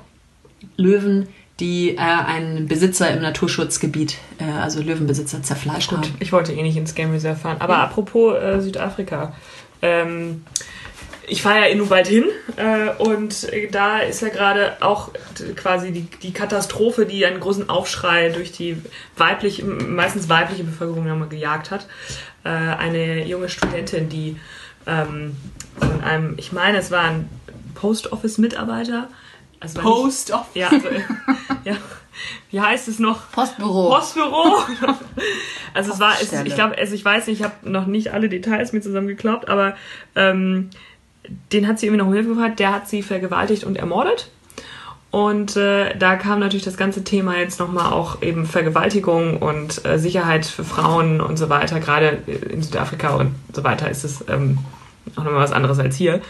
Löwen, die äh, einen Besitzer im Naturschutzgebiet, äh, also Löwenbesitzer, zerfleischt haben. Ich wollte eh nicht ins Game Reserve fahren. Aber apropos äh, Südafrika. Ähm, ich fahre ja eh nur bald hin äh, und da ist ja gerade auch quasi die, die Katastrophe, die einen großen Aufschrei durch die weibliche, meistens weibliche Bevölkerung nochmal gejagt hat. Äh, eine junge Studentin, die ähm, von einem, ich meine, es war ein Post Office Mitarbeiter. Also Post Office. Ja, also, ja, wie heißt es noch? Postbüro. Postbüro. also es war, es, ich glaube, also ich weiß nicht, ich habe noch nicht alle Details mir zusammengeklaubt, aber ähm, den hat sie irgendwie noch um Hilfe gefragt, der hat sie vergewaltigt und ermordet. Und äh, da kam natürlich das ganze Thema jetzt nochmal auch eben Vergewaltigung und äh, Sicherheit für Frauen und so weiter. Gerade in Südafrika und so weiter ist es ähm, auch nochmal was anderes als hier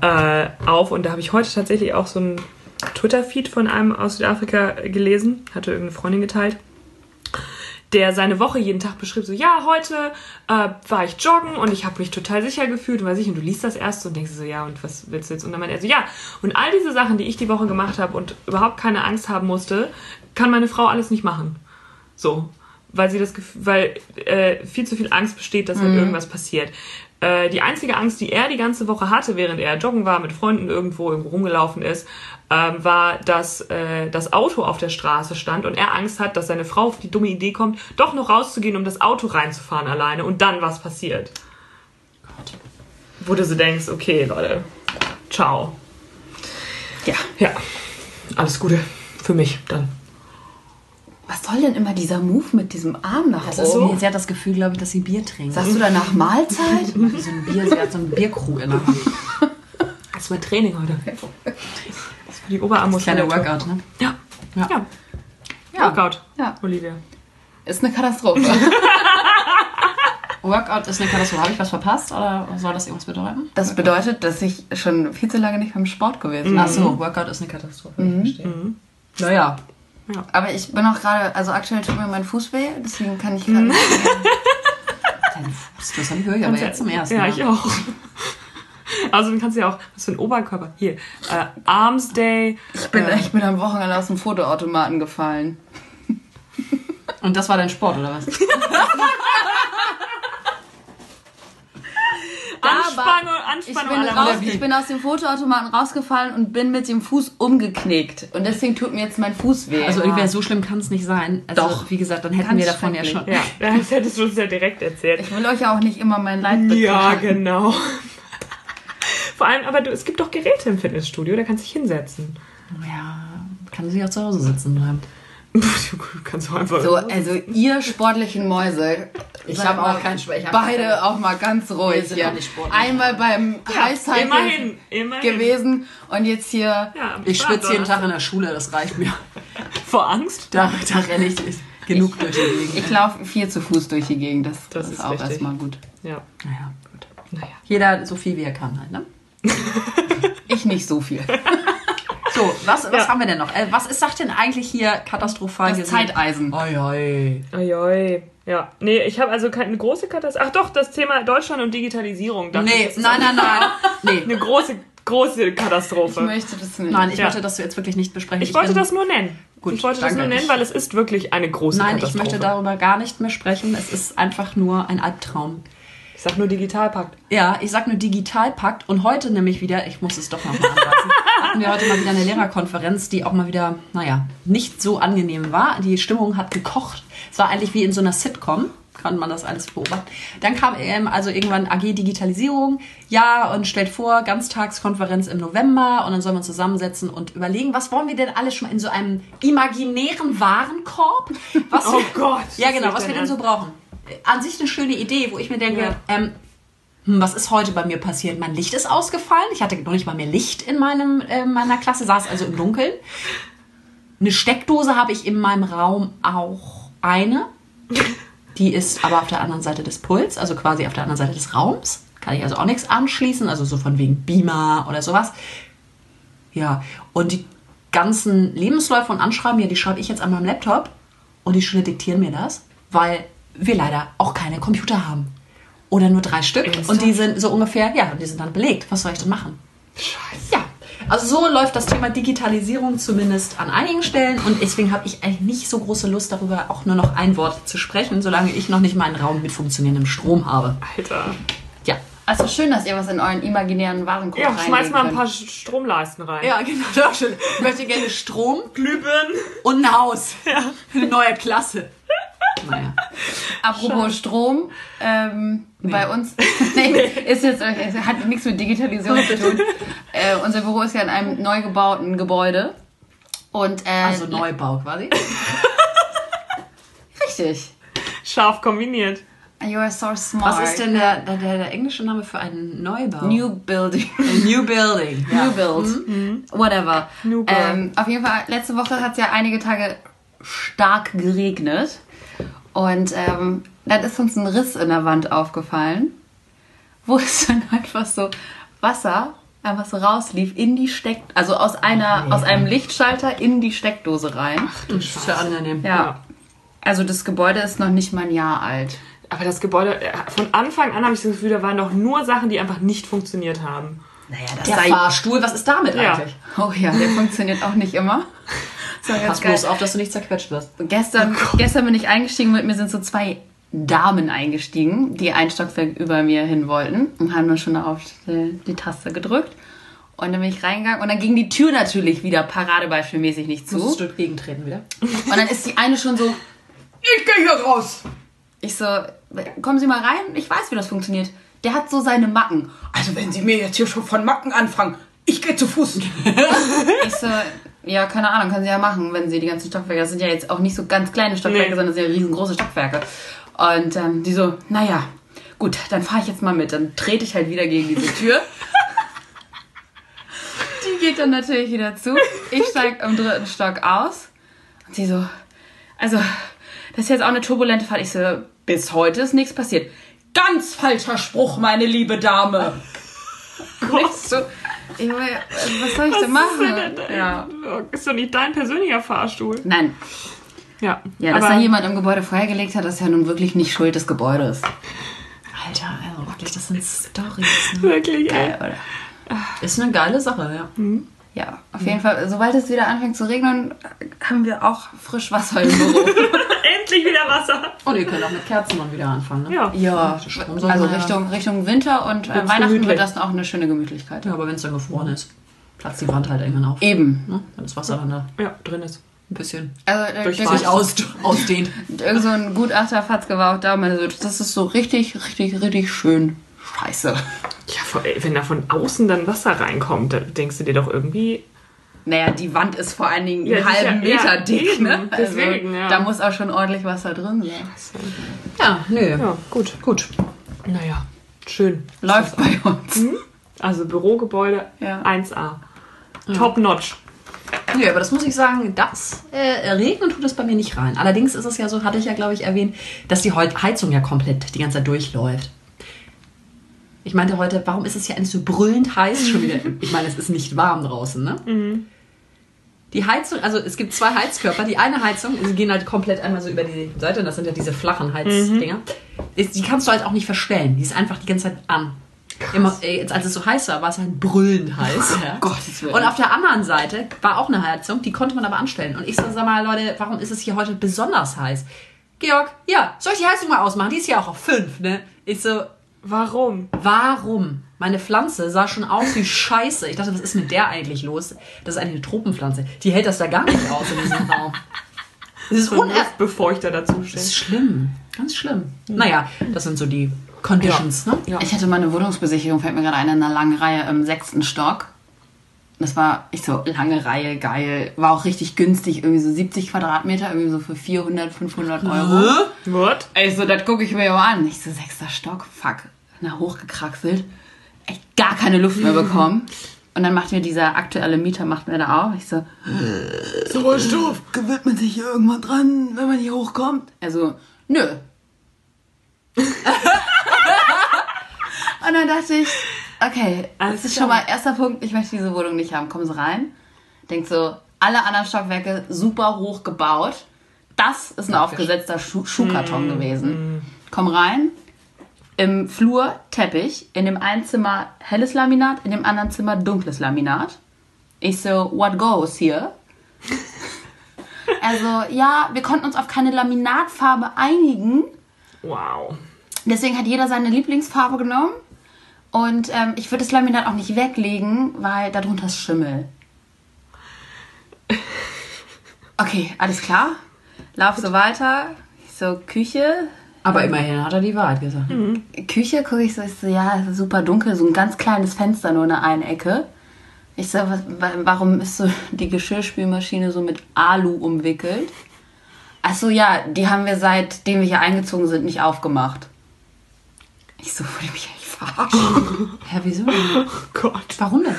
äh, auf. Und da habe ich heute tatsächlich auch so einen Twitter-Feed von einem aus Südafrika gelesen, hatte irgendeine Freundin geteilt der seine Woche jeden Tag beschrieb, so, ja, heute äh, war ich joggen und ich habe mich total sicher gefühlt und weiß ich, und du liest das erst und denkst so, ja, und was willst du jetzt? Und dann meinte er so, ja, und all diese Sachen, die ich die Woche gemacht habe und überhaupt keine Angst haben musste, kann meine Frau alles nicht machen. So, weil sie das Gefühl, weil äh, viel zu viel Angst besteht, dass halt irgendwas passiert. Äh, die einzige Angst, die er die ganze Woche hatte, während er joggen war, mit Freunden irgendwo, irgendwo rumgelaufen ist, ähm, war, dass äh, das Auto auf der Straße stand und er Angst hat, dass seine Frau auf die dumme Idee kommt, doch noch rauszugehen, um das Auto reinzufahren alleine und dann was passiert. Wo du so denkst, okay, Leute, ciao. Ja. Ja, alles Gute für mich dann. Was soll denn immer dieser Move mit diesem Arm nach Das ist oben? so. Sie hat das Gefühl, glaube ich, dass sie Bier trinkt. Sagst du danach Mahlzeit? Wie so ein Bier, sie hat so ein Bierkrug in der Hand. Das mein Training heute. Das für die Oberarmmuskulatur. Kleiner Workout, ne? Ja. Ja. Ja. Ja. Workout. Ja. Olivia. Ist eine Katastrophe. Workout ist eine Katastrophe. Habe ich was verpasst oder soll das irgendwas bedeuten? Das bedeutet, dass ich schon viel zu lange nicht beim Sport gewesen bin. Ach so, Workout ist eine Katastrophe. Ich verstehe. Naja. Aber ich bin auch gerade, also aktuell tut mir mein Fuß weh, deswegen kann ich gerade nicht. Dein Fuß, das höre ich aber jetzt zum ersten Ja, Mal. ich auch. Also dann kannst du ja auch, was für ein Oberkörper. Hier, äh, Arms Day. Ich bin, ich bin am Wochenende aus dem Fotoautomaten gefallen. Und das war dein Sport, oder was? Anspannung, Ich Anspannung bin, aller raus, ich bin aus dem Fotoautomaten rausgefallen und bin mit dem Fuß umgeknickt. Und deswegen tut mir jetzt mein Fuß weh. Also Olivia, so schlimm kann es nicht sein. Also, Doch. Wie gesagt, dann hätten wir davon ja schon. Ja, das hättest du uns ja direkt erzählt. ich will euch ja auch nicht immer mein Leid Ja, beklagen. genau. Vor allem, aber du, es gibt doch Geräte im Fitnessstudio, da kannst du dich hinsetzen. Ja, kann sie auch zu Hause sitzen bleiben. Du kannst auch einfach. So, also ihr sportlichen Mäuse. Ich seid hab auch keinen Sport- ich Beide keinen- auch mal ganz ruhig hier. Einmal beim Cycle immerhin, immerhin. gewesen und jetzt hier. Ja, Ich schwitze jeden Tag in der Schule, das reicht mir. Vor Angst? Da, da renne ich genug durch die Gegend. Ich laufe viel zu Fuß durch die Gegend. Das, Das ist, ist auch richtig. erstmal gut. Ja, Naja, gut. naja. Jeder so viel wie er kann halt, ne? Ich nicht so viel. So, was, was Ja. haben wir denn noch? Äh, was ist, sagt denn eigentlich hier katastrophal Das gesehen? Zeiteisen. Oi, oi. Ojoi. Ja, nee, ich habe also keine große Katastrophe. Ach doch, das Thema Deutschland und Digitalisierung. ich, Nee, ist nein, nein, nein. Nee. Eine große, große Ich Katastrophe. möchte das nicht. Nein, ich Ja. möchte das jetzt wirklich nicht besprechen. Ich wollte bin- das nur nennen. Gut, ich wollte das nur nennen, weil es ist wirklich eine große Nein, ich Katastrophe. möchte darüber gar nicht mehr sprechen. Es ist einfach nur ein Albtraum. Ich sag nur Digitalpakt. Ja, ich sag nur Digitalpakt und heute nämlich wieder, ich muss es doch noch mal anreißen, hatten wir heute mal wieder eine Lehrerkonferenz, die auch mal wieder, naja, nicht so angenehm war. Die Stimmung hat gekocht. Es war eigentlich wie in so einer Sitcom. Kann man das alles beobachten. Dann kam ähm, also irgendwann AG Digitalisierung, ja, und stellt vor, Ganztagskonferenz im November und dann sollen wir uns zusammensetzen und überlegen, was wollen wir denn alles schon mal in so einem imaginären Warenkorb? Was Oh Gott, Ja, genau, was wir denn so brauchen. An sich eine schöne Idee, wo ich mir denke, Ja. ähm, hm, was ist heute bei mir passiert? Mein Licht ist ausgefallen. Ich hatte noch nicht mal mehr Licht in meinem, äh, meiner Klasse, saß also im Dunkeln. Eine Steckdose habe ich in meinem Raum auch eine. Die ist aber auf der anderen Seite des Puls, also quasi auf der anderen Seite des Raums. Kann ich also auch nichts anschließen, also so von wegen Beamer oder sowas. Ja, und die ganzen Lebensläufe und Anschreiben, ja, die schreibe ich jetzt an meinem Laptop und die Schüler diktieren mir das, weil wir leider auch keine Computer haben. oder nur drei Stück. Ernsthaft? Und die sind so ungefähr, ja, und die sind dann belegt. Was soll ich denn machen? Scheiße. Ja, also so läuft das Thema Digitalisierung zumindest an einigen Stellen und deswegen habe ich eigentlich nicht so große Lust darüber, auch nur noch ein Wort zu sprechen, solange ich noch nicht meinen Raum mit funktionierendem Strom habe. Alter. Ja. Also schön, dass ihr was in euren imaginären Warenkorb Ja, schmeiß mal ein könnt. paar Stromleisten rein. Ja, genau. Ich möchte gerne Strom Glühbirnen. und ein Haus. Eine neue Klasse. Naja. Apropos Strom, ähm, bei uns nee, ist jetzt es hat nichts mit Digitalisierung zu tun. Äh, unser Büro ist ja in einem neu gebauten Gebäude und äh, Also Neubau quasi. richtig. Scharf kombiniert. You are so smart. Was ist denn der, der, der, der englische Name für einen Neubau? New Building? A New Building. Ja. New Build. Whatever. New Build. Ähm, auf jeden Fall, letzte Woche hat es ja einige Tage stark geregnet. Und ähm, dann ist uns ein Riss in der Wand aufgefallen, wo es dann einfach so Wasser einfach so rauslief in die Steck, also aus einer, aus einem Lichtschalter in die Steckdose rein. Das ist ja angenehm. ja. Also das Gebäude ist noch nicht mal ein Jahr alt. Aber das Gebäude, äh, von Anfang an habe ich das Gefühl, da waren doch nur Sachen, die einfach nicht funktioniert haben. Naja, das Der Fahrstuhl, was ist damit Ja. eigentlich? Oh ja, der funktioniert auch nicht immer. So, Pass bloß auf, dass du nicht zerquetscht wirst. Gestern, gestern bin ich eingestiegen, mit mir sind so zwei Damen eingestiegen, die ein Stockwerk über mir hin wollten und haben dann schon auf die, die Taste gedrückt. Und dann bin ich reingegangen und dann ging die Tür natürlich wieder paradebeispielmäßig nicht Musstest zu. du gegentreten wieder? Und dann ist die eine schon so, ich gehe hier raus. Ich so, kommen Sie mal rein, ich weiß, wie das funktioniert. Der hat so seine Macken. Also wenn Sie mir jetzt hier schon von Macken anfangen, ich gehe zu Fuß. ich so, ja, keine Ahnung, können Sie ja machen, wenn Sie die ganzen Stockwerke, das sind ja jetzt auch nicht so ganz kleine Stockwerke, Nee. sondern das sind ja riesengroße Stockwerke. Und ähm, die so, naja, gut, dann fahre ich jetzt mal mit. Dann trete ich halt wieder gegen diese Tür. die geht dann natürlich wieder zu. Ich steige im dritten Stock aus. Und sie so, also, das ist jetzt auch eine turbulente Fahrt. Ich so, bis heute ist nichts passiert. Ganz falscher Spruch, meine liebe Dame. Und ich so, ich, was soll ich denn machen? Ja. Ist doch nicht dein persönlicher Fahrstuhl. Nein, Ja. ja, dass da jemand im Gebäude Feuer gelegt hat, ist ja nun wirklich nicht Schuld des Gebäudes. Alter, also wirklich, das sind Storys. Ne? wirklich, ey. Äh, oder? Ist eine geile Sache, ja. Ja, auf jeden Fall, sobald es wieder anfängt zu regnen, haben wir auch frisch Wasser im Büro. Endlich wieder Wasser. Und ihr könnt auch mit Kerzen dann wieder anfangen, ne? Ja. ja, also mal- Richtung, Richtung Winter und äh, Weihnachten gemütlich. wird das auch eine schöne Gemütlichkeit. Ja, aber wenn es dann gefroren ist, platzt die Wand halt irgendwann auf. Eben. Ne? Wenn das Wasser dann da Ja, drin ist. ein bisschen Also der, Durch sich aus, ausdehnt. irgend so ein Gutachterfatz war auch da und meinte so, das ist so richtig, richtig, richtig schön scheiße. Ja, wenn da von außen dann Wasser reinkommt, dann denkst du dir doch irgendwie, Naja, die Wand ist vor allen Dingen Ja, einen halben ja- Meter ja, dick, ne? deswegen, also, ja. Da muss auch schon ordentlich Wasser drin sein. Ja, nö. ja, gut. Gut. Naja, schön. Läuft bei uns. Also Bürogebäude Ja. 1A. Top notch. Nö, aber das muss ich sagen, das äh, regnen tut es bei mir nicht rein. Allerdings ist es ja so, hatte ich ja, glaube ich, erwähnt, dass die Heizung ja komplett die ganze Zeit durchläuft. Ich meinte heute, warum ist es ja eigentlich so brüllend heiß schon wieder? Ich meine, es ist nicht warm draußen, ne? Die Heizung, also es gibt zwei Heizkörper. Die eine Heizung, sie gehen halt komplett einmal so über die Seite und das sind ja diese flachen Heizdinger. Ist- Die kannst du halt auch nicht verstellen. Die ist einfach die ganze Zeit an. Immer, jetzt, als es so heiß war, war es halt brüllend heiß. ja. Gottes Willen. Und auf der anderen Seite war auch eine Heizung, die konnte man aber anstellen. Und ich so, sag mal, Leute, warum ist es hier heute besonders heiß? Georg, ja, soll ich die Heizung mal ausmachen? Die ist ja auch auf 5, ne? Ich so, Warum? warum? Meine Pflanze sah schon aus wie Scheiße. Ich dachte, was ist mit der eigentlich los? Das ist eigentlich eine Tropenpflanze. Die hält das da gar nicht aus in diesem Raum. Das ist, So ein uner Luftbefeuchter dazu das stehen. ist schlimm. Ganz schlimm. Naja, das sind so die Conditions, ne? Ja. Ich hatte mal eine Wohnungsbesicherung, fällt mir gerade ein, in einer langen Reihe im sechsten Stock. Das war, ich so, lange Reihe, geil. War auch richtig günstig, irgendwie so 70 Quadratmeter, irgendwie so für 400, 500 Euro. What? Ey, so, das gucke ich mir ja mal an. Ich so, sechster Stock, fuck. Na, hochgekraxelt. Echt gar keine Luft mehr bekommen. Und dann macht mir dieser aktuelle Mieter, macht mir da auf. Ich so, Sauerstoff, gewöhnt man sich hier irgendwann dran, wenn man hier hochkommt? Also, nö. Und dann dachte ich, okay, Alles das ist klar. schon mal erster Punkt, ich möchte diese Wohnung nicht haben. Komm so rein. Denk so, alle anderen Stockwerke super hoch gebaut. Das ist ein aufgesetzter Schuh Schuhkarton gewesen. Komm rein. Im Flur Teppich, in dem einen Zimmer helles Laminat, in dem anderen Zimmer dunkles Laminat. Ich so, what goes here? Also, ja, wir konnten uns auf keine Laminatfarbe einigen. Wow. Deswegen hat jeder seine Lieblingsfarbe genommen. Und ähm, ich würde das Laminat auch nicht weglegen, weil darunter ist Schimmel. Okay, alles klar. Lauf so weiter. Ich so, Küche. Aber immerhin hat er die Wahrheit gesagt. Küche gucke ich so, ich so, ja, super dunkel, so ein ganz kleines Fenster nur in der einen Ecke. Ich so, was, wa- warum ist so die Geschirrspülmaschine so mit Alu umwickelt? Ach so, ja, die haben wir seitdem wir hier eingezogen sind nicht aufgemacht. Ich so, wollte mich verarschen? Hä, wieso? Oh Gott. Warum denn?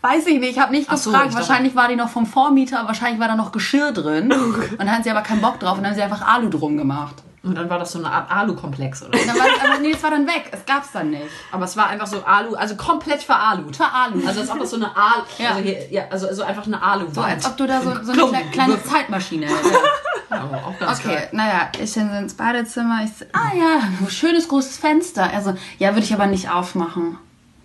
Weiß ich nicht, ich habe nicht Ach so, gefragt. ich dachte- wahrscheinlich war die noch vom Vormieter, wahrscheinlich war da noch Geschirr drin. Und dann hatten sie aber keinen Bock drauf und dann haben sie einfach Alu drum gemacht. Und dann war das so eine Art Alu-Komplex, oder? Und dann war es aber, nee, es war dann weg. Es gab's dann nicht. Aber es war einfach so Alu, also komplett veralut. Veralut. Also als ob das so eine Alu, Ja. also, hier, ja, also, also einfach eine Alu So, als ob du da so, so eine kle- kleine Zeitmaschine hättest. aber auch ganz Okay, geil. naja, ich bin ins Badezimmer. Ich so, ah ja, schönes großes Fenster. Also, ja, würde ich aber nicht aufmachen.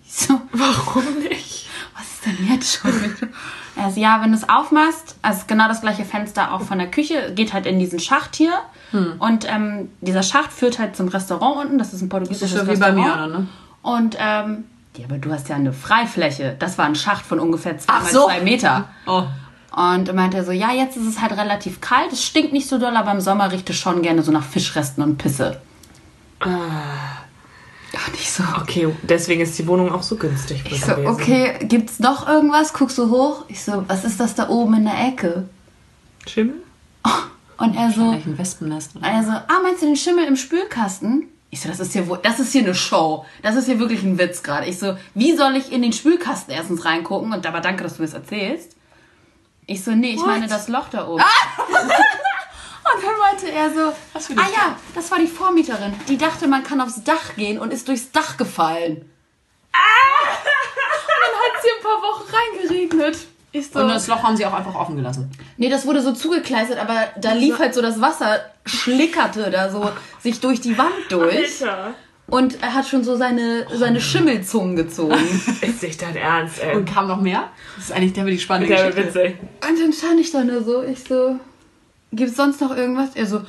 Ich so, Warum nicht? was ist denn jetzt schon? Also, ja, wenn du es aufmachst, also genau das gleiche Fenster auch von der Küche, geht halt in diesen Schacht hier. Und ähm, dieser Schacht führt halt zum Restaurant unten. Das ist ein Das portugiesisches ist so wie bei Restaurant. mir, oder, ne? Und, ähm, ja, aber du hast ja eine Freifläche. Das war ein Schacht von ungefähr zwei Ach mal so. zwei Meter. Oh. Und er meinte so, ja, jetzt ist es halt relativ kalt, es stinkt nicht so doll, aber im Sommer riecht es schon gerne so nach Fischresten und Pisse. Ja, nicht so. Okay, deswegen ist die Wohnung auch so günstig. Ich so, gewesen. okay, gibt's noch irgendwas? Guckst du hoch? Ich so, was ist das da oben in der Ecke? Schimmel? Und er so, ein Wespennest. Oder? er so, ah, meinst du den Schimmel im Spülkasten? Ich so, das ist hier das ist hier eine Show. Das ist hier wirklich ein Witz gerade. Ich so, wie soll ich in den Spülkasten erstens reingucken? Und aber danke, dass du mir das erzählst. Ich so, nee, ich meine das Loch da oben. Und dann meinte er so, ah ja, das war die Vormieterin. Die dachte, man kann aufs Dach gehen und ist durchs Dach gefallen. Und dann hat sie ein paar Wochen reingeregnet. So, Und das Loch haben sie auch einfach offen gelassen. nee, das wurde so zugekleistert, aber da lief halt so das Wasser, schlickerte da so sich durch die Wand durch. Alter. Und er hat schon so seine, seine Schimmelzungen gezogen. Ist nicht dein Ernst, ey. Und kam noch mehr? Das ist eigentlich der, die spannende Der Geschichte. witzig. Und dann stand ich da nur so, ich so, gibt's sonst noch irgendwas? Er so,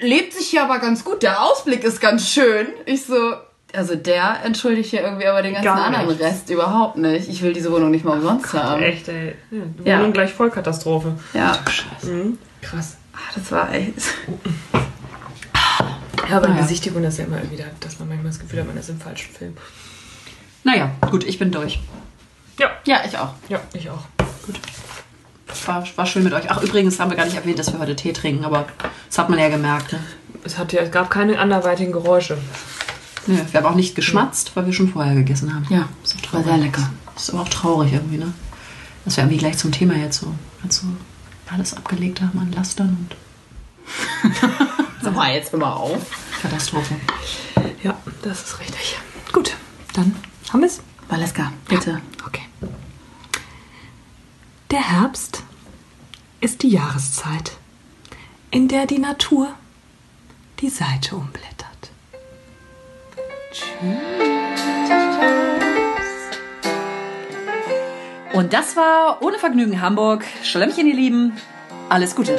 lebt sich hier aber ganz gut, der Ausblick ist ganz schön. Ich so, also der entschuldigt hier irgendwie aber den ganzen anderen. Rest überhaupt nicht. Ich will diese Wohnung nicht mal umsonst haben. Echt, ey. Ja, die Ja. Wohnung gleich Vollkatastrophe. Ja, Mhm. Krass. Ah, das war echt. Ja, aber Naja. Besichtigung ist ja immer wieder, dass man manchmal das Gefühl hat, man ist im falschen Film. Naja, gut, ich bin durch. Ja. Ja, ich auch. Ja, ich auch. War, war schön mit euch. Ach, übrigens haben wir gar nicht erwähnt, dass wir heute Tee trinken, aber das hat man ja gemerkt. Ne? Es, hat ja, es gab keine anderweitigen Geräusche. Nö, wir haben auch nicht geschmatzt, weil wir schon vorher gegessen haben. Ja, ist auch war sehr lecker. Ist aber auch traurig irgendwie, ne? Dass wir irgendwie gleich zum Thema jetzt so, halt so alles abgelegt haben an Lastern und Sag mal, jetzt immer auf. Katastrophe. Ja, das ist richtig. Gut, dann haben wir es. Valeska, bitte. Okay. Der Herbst ist die Jahreszeit, in der die Natur die Seite umblättert. Und das war ohne Vergnügen Hamburg. Schlemmchen, ihr Lieben. Alles Gute.